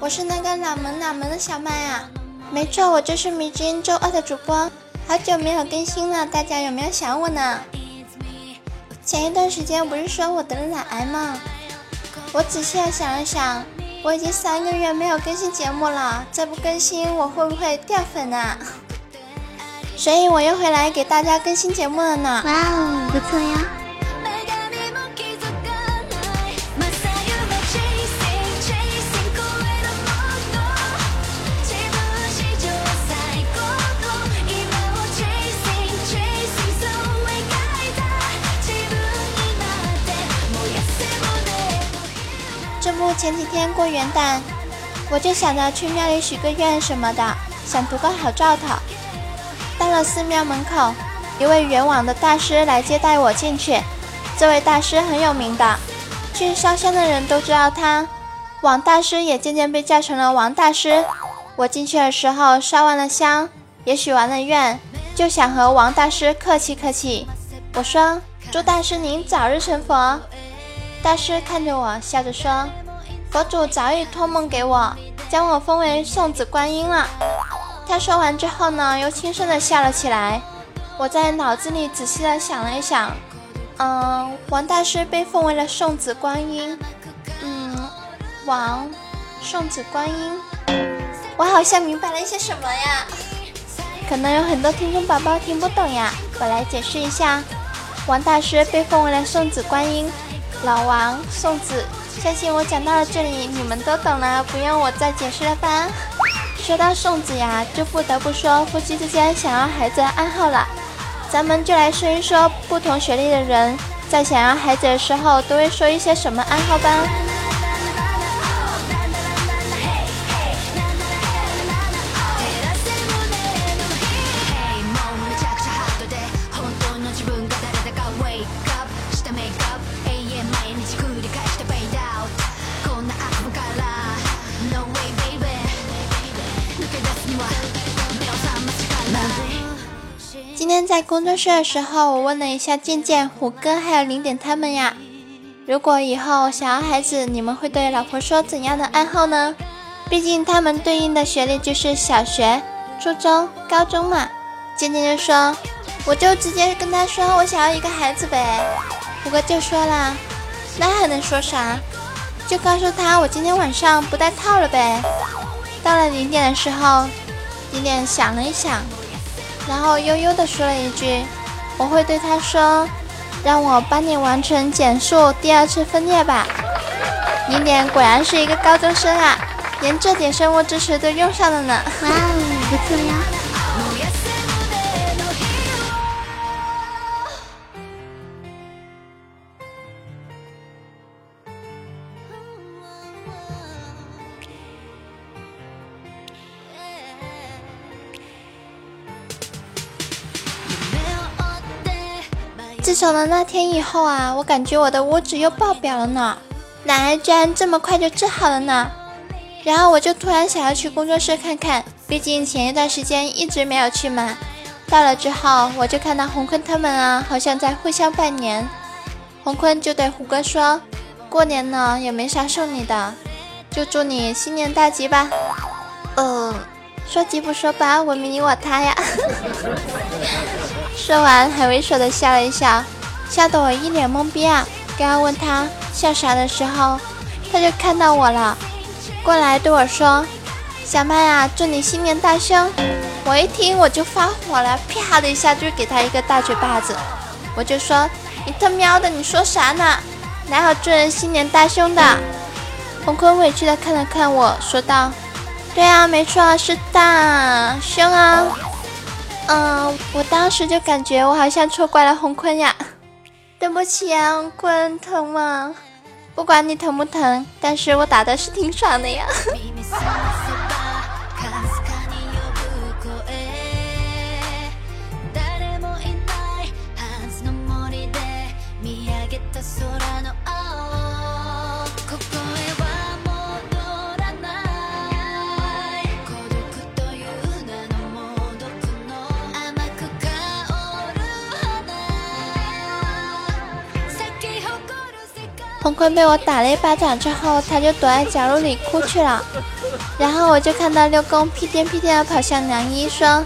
我是那个哪门哪门的小麦啊！没错，我就是迷之音周二的主播，好久没有更新了，大家有没有想我呢？前一段时间不是说我得了懒癌吗？我仔细的想了想，我已经三个月没有更新节目了，再不更新我会不会掉粉啊？所以我又回来给大家更新节目了呢。哇哦，不错呀！前几天过元旦，我就想着去庙里许个愿什么的，想图个好兆头。到了寺庙门口，一位圆网的大师来接待我进去。这位大师很有名的，去烧香的人都知道他。王大师也渐渐被叫成了王大师。我进去的时候烧完了香，也许完了愿，就想和王大师客气客气。我说：“祝大师您早日成佛。”大师看着我，笑着说：“佛祖早已托梦给我，将我封为送子观音了。”他说完之后呢，又轻声的笑了起来。我在脑子里仔细的想了一想，嗯，王大师被封为了送子观音，嗯，王送子观音，我好像明白了一些什么呀？可能有很多听众宝宝听不懂呀，我来解释一下：王大师被封为了送子观音。老王送子，相信我讲到了这里，你们都懂了，不用我再解释了吧？说到送子呀，就不得不说夫妻之间想要孩子的暗号了。咱们就来说一说不同学历的人在想要孩子的时候都会说一些什么暗号吧。天在工作室的时候，我问了一下健健、虎哥还有零点他们呀，如果以后想要孩子，你们会对老婆说怎样的暗号呢？毕竟他们对应的学历就是小学、初中、高中嘛。健健就说：“我就直接跟他说我想要一个孩子呗。”虎哥就说啦：“那还能说啥？就告诉他我今天晚上不带套了呗。”到了零点的时候，零点想了一想。然后悠悠的说了一句：“我会对他说，让我帮你完成减速第二次分裂吧。”你点果然是一个高中生啊，连这点生物知识都用上了呢。哇哦，不错呀。自从了那天以后啊，我感觉我的五指又爆表了呢，奶癌居然这么快就治好了呢。然后我就突然想要去工作室看看，毕竟前一段时间一直没有去嘛。到了之后，我就看到洪坤他们啊，好像在互相拜年。洪坤就对胡哥说：“过年呢也没啥送你的，就祝你新年大吉吧。”嗯，说吉不说吧，文明你我他呀。说完，还猥琐的笑了一笑，笑得我一脸懵逼啊！刚要问他笑啥的时候，他就看到我了，过来对我说：“小麦啊，祝你新年大凶！”我一听我就发火了，啪的一下就给他一个大嘴巴子，我就说：“你他喵的，你说啥呢？哪有祝人新年大凶的？”洪坤委屈的看了看我说道：“对啊，没错，是大凶啊。”嗯，我当时就感觉我好像错怪了洪坤呀，对不起啊，洪坤，疼吗？不管你疼不疼，但是我打的是挺爽的呀。洪坤被我打了一巴掌之后，他就躲在角落里哭去了。然后我就看到六公屁颠屁颠的跑向梁一，说：“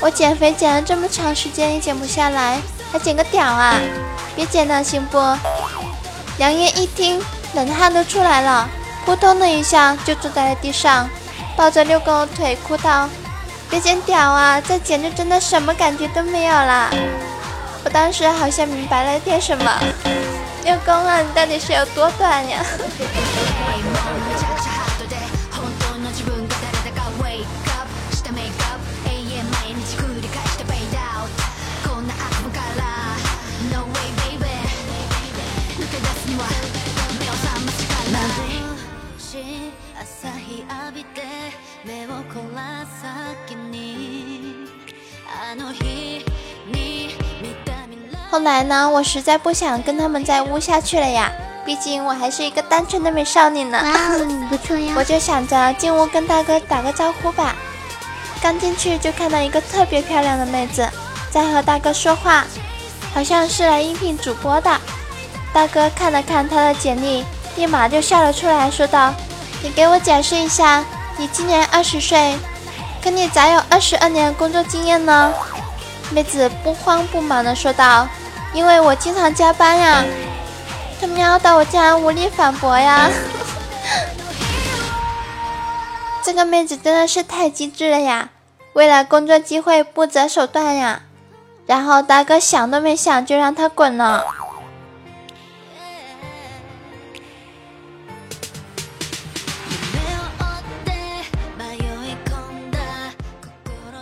我减肥减了这么长时间也减不下来，还减个屌啊！别减了，行不？”梁一一听，冷汗都出来了，扑通的一下就坐在了地上，抱着六公的腿哭道：“别减屌啊！再减就真的什么感觉都没有了。”我当时好像明白了点什么，六公啊，你到底是有多短呀？来呢，我实在不想跟他们再污下去了呀，毕竟我还是一个单纯的美少女呢。哇哦，不错呀！我就想着进屋跟大哥打个招呼吧。刚进去就看到一个特别漂亮的妹子在和大哥说话，好像是来应聘主播的。大哥看了看她的简历，立马就笑了出来，说道：“你给我解释一下，你今年二十岁，可你咋有二十二年工作经验呢？”妹子不慌不忙地说道。因为我经常加班呀，他喵的，我竟然无力反驳呀！这个妹子真的是太机智了呀，为了工作机会不择手段呀！然后大哥想都没想就让她滚了。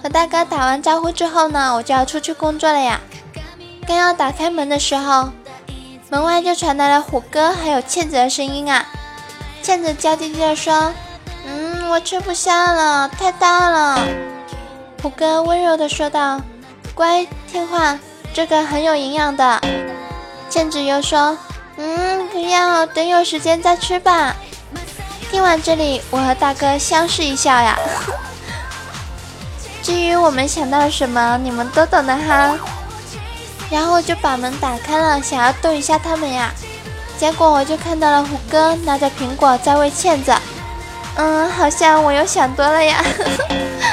和大哥打完招呼之后呢，我就要出去工作了呀。刚要打开门的时候，门外就传来了虎哥还有倩子的声音啊！倩子娇滴滴的说：“嗯，我吃不下了，太大了。”虎哥温柔的说道：“乖，听话，这个很有营养的。”倩子又说：“嗯，不要，等有时间再吃吧。”听完这里，我和大哥相视一笑呀。至于我们想到了什么，你们都懂的哈。然后就把门打开了，想要逗一下他们呀，结果我就看到了胡哥拿着苹果在喂欠子，嗯，好像我又想多了呀。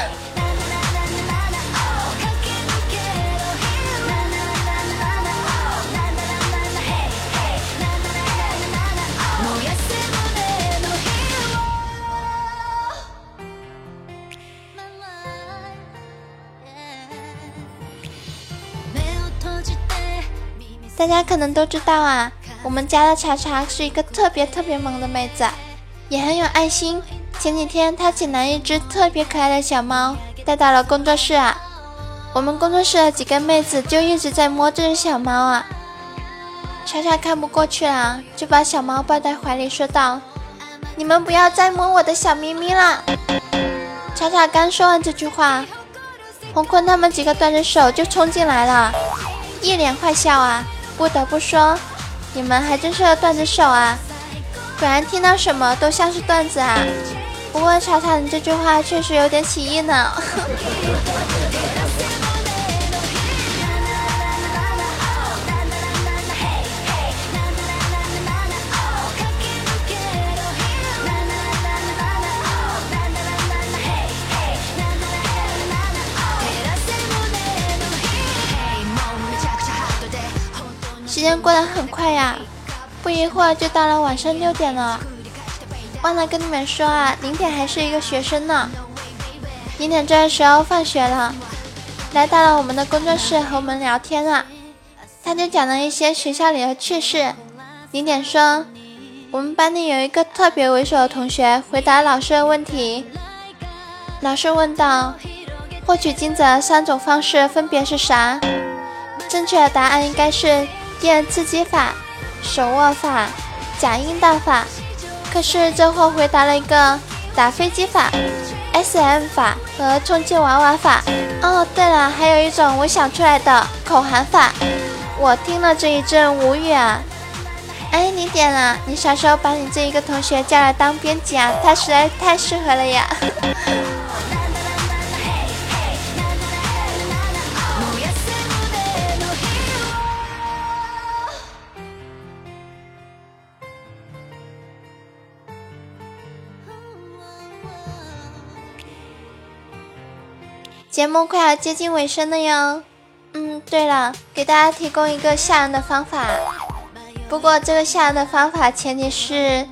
大家可能都知道啊，我们家的茶茶是一个特别特别萌的妹子，也很有爱心。前几天她捡来一只特别可爱的小猫，带到了工作室啊。我们工作室的几个妹子就一直在摸这只小猫啊。茶茶看不过去了，就把小猫抱在怀里，说道：“你们不要再摸我的小咪咪了。”茶茶刚说完这句话，红坤他们几个端着手就冲进来了，一脸坏笑啊。不得不说，你们还真是个段子手啊！果然听到什么都像是段子啊。不过查查你这句话确实有点起义呢。时间过得很快呀，不一会儿就到了晚上六点了。忘了跟你们说啊，零点还是一个学生呢。零点这时候放学了，来到了我们的工作室和我们聊天啊。他就讲了一些学校里的趣事。零点说，我们班里有一个特别猥琐的同学，回答老师的问题。老师问道：获取金子的三种方式分别是啥？正确的答案应该是。电刺激法、手握法、假阴道法，可是这货回答了一个打飞机法、SM 法和充气娃娃法。哦，对了，还有一种我想出来的口含法。我听了这一阵无语啊！哎，你点了，你啥时候把你这一个同学叫来当编辑啊？他实在太适合了呀！节目快要接近尾声了哟。嗯，对了，给大家提供一个吓人的方法。不过这个吓人的方法前提是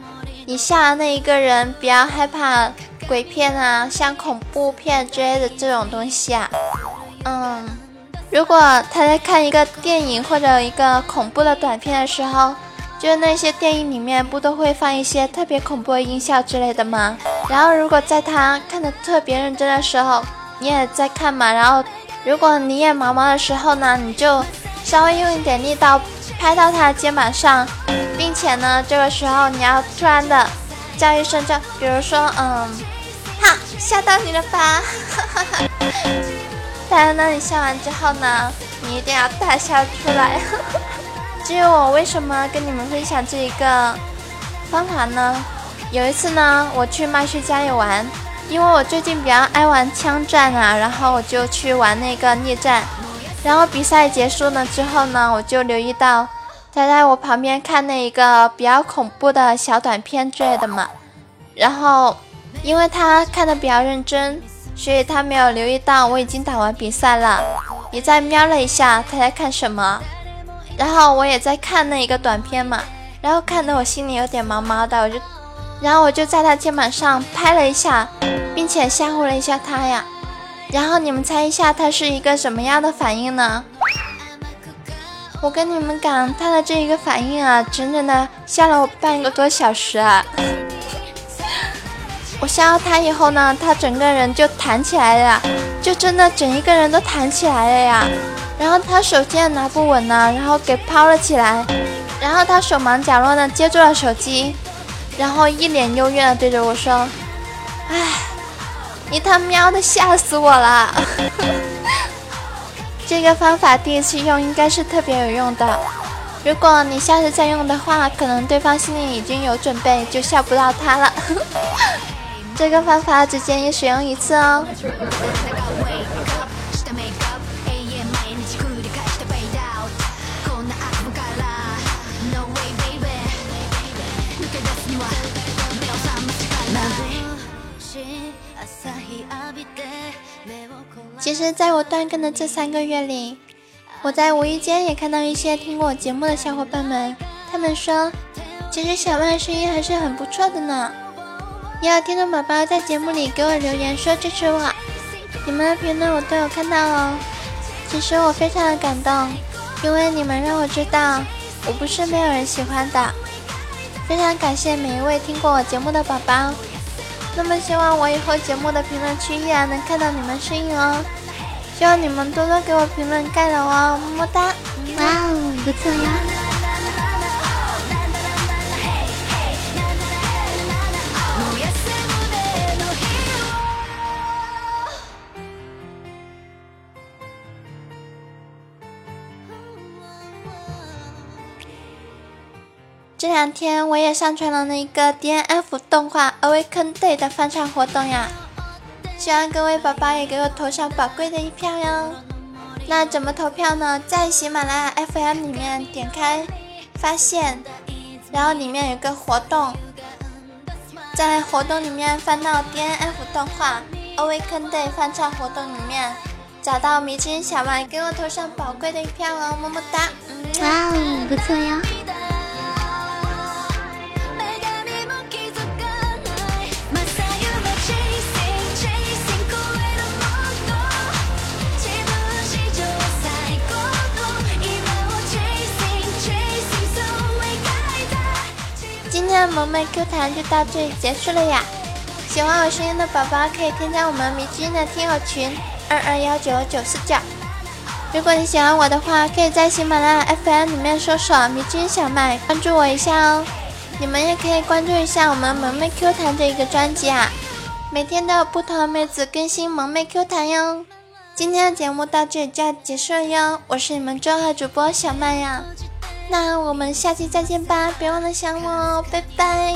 你吓的那一个人不要害怕鬼片啊，像恐怖片之类的这种东西啊。嗯，如果他在看一个电影或者一个恐怖的短片的时候，就是那些电影里面不都会放一些特别恐怖的音效之类的吗？然后如果在他看的特别认真的时候，你也在看嘛。然后如果你也毛毛的时候呢，你就稍微用一点力道拍到他的肩膀上，并且呢，这个时候你要突然的叫一声叫，比如说嗯，哈，吓到你了吧？当然呢，你笑完之后呢，你一定要大笑出来。至于我为什么跟你们分享这一个方法呢？有一次呢，我去麦序家里玩，因为我最近比较爱玩枪战啊，然后我就去玩那个逆战。然后比赛结束了之后呢，我就留意到他在我旁边看那一个比较恐怖的小短片之类的嘛。然后因为他看的比较认真。所以他没有留意到我已经打完比赛了，也在瞄了一下他在看什么，然后我也在看那一个短片嘛，然后看得我心里有点毛毛的，我就，然后我就在他肩膀上拍了一下，并且吓唬了一下他呀，然后你们猜一下他是一个什么样的反应呢？我跟你们讲，他的这一个反应啊，整整的吓了我半个多小时啊。我吓到他以后呢，他整个人就弹起来了，就真的整一个人都弹起来了呀。然后他手机拿不稳呢，然后给抛了起来。然后他手忙脚乱的接住了手机，然后一脸幽怨的对着我说：“哎，你他喵的吓死我了！这个方法第一次用应该是特别有用的。如果你下次再用的话，可能对方心里已经有准备，就吓不到他了。”这个方法只建议使用一次哦。其实，在我断更的这三个月里，我在无意间也看到一些听过我节目的小伙伴们，他们说，其实小麦声音还是很不错的呢。也有听众宝宝在节目里给我留言说支持我，你们的评论我都有看到哦。其实我非常的感动，因为你们让我知道我不是没有人喜欢的。非常感谢每一位听过我节目的宝宝。那么希望我以后节目的评论区依然能看到你们身影哦。希望你们多多给我评论盖楼哦，么么哒。哇哦，不错呀。两天我也上传了那个 D N F 动画 Awaken Day 的翻唱活动呀，希望各位宝宝也给我投上宝贵的一票哟。那怎么投票呢？在喜马拉雅 F M 里面点开发现，然后里面有个活动，在活动里面翻到 D N F 动画 Awaken Day 翻唱活动里面，找到迷之音小麦，给我投上宝贵的一票哦，么么哒。哇哦，不错哟呀。萌妹 Q 弹就到这里结束了呀！喜欢我声音的宝宝可以添加我们迷之音的听友群二二幺九九四九。如果你喜欢我的话，可以在喜马拉雅 FM 里面搜索“迷之音小麦”，关注我一下哦。你们也可以关注一下我们萌妹 Q 弹这一个专辑啊，每天都有不同的妹子更新萌妹 Q 弹哟。今天的节目到这里就要结束了哟，我是你们周二主播小麦呀。那我们下期再见吧别忘了想我哦拜拜。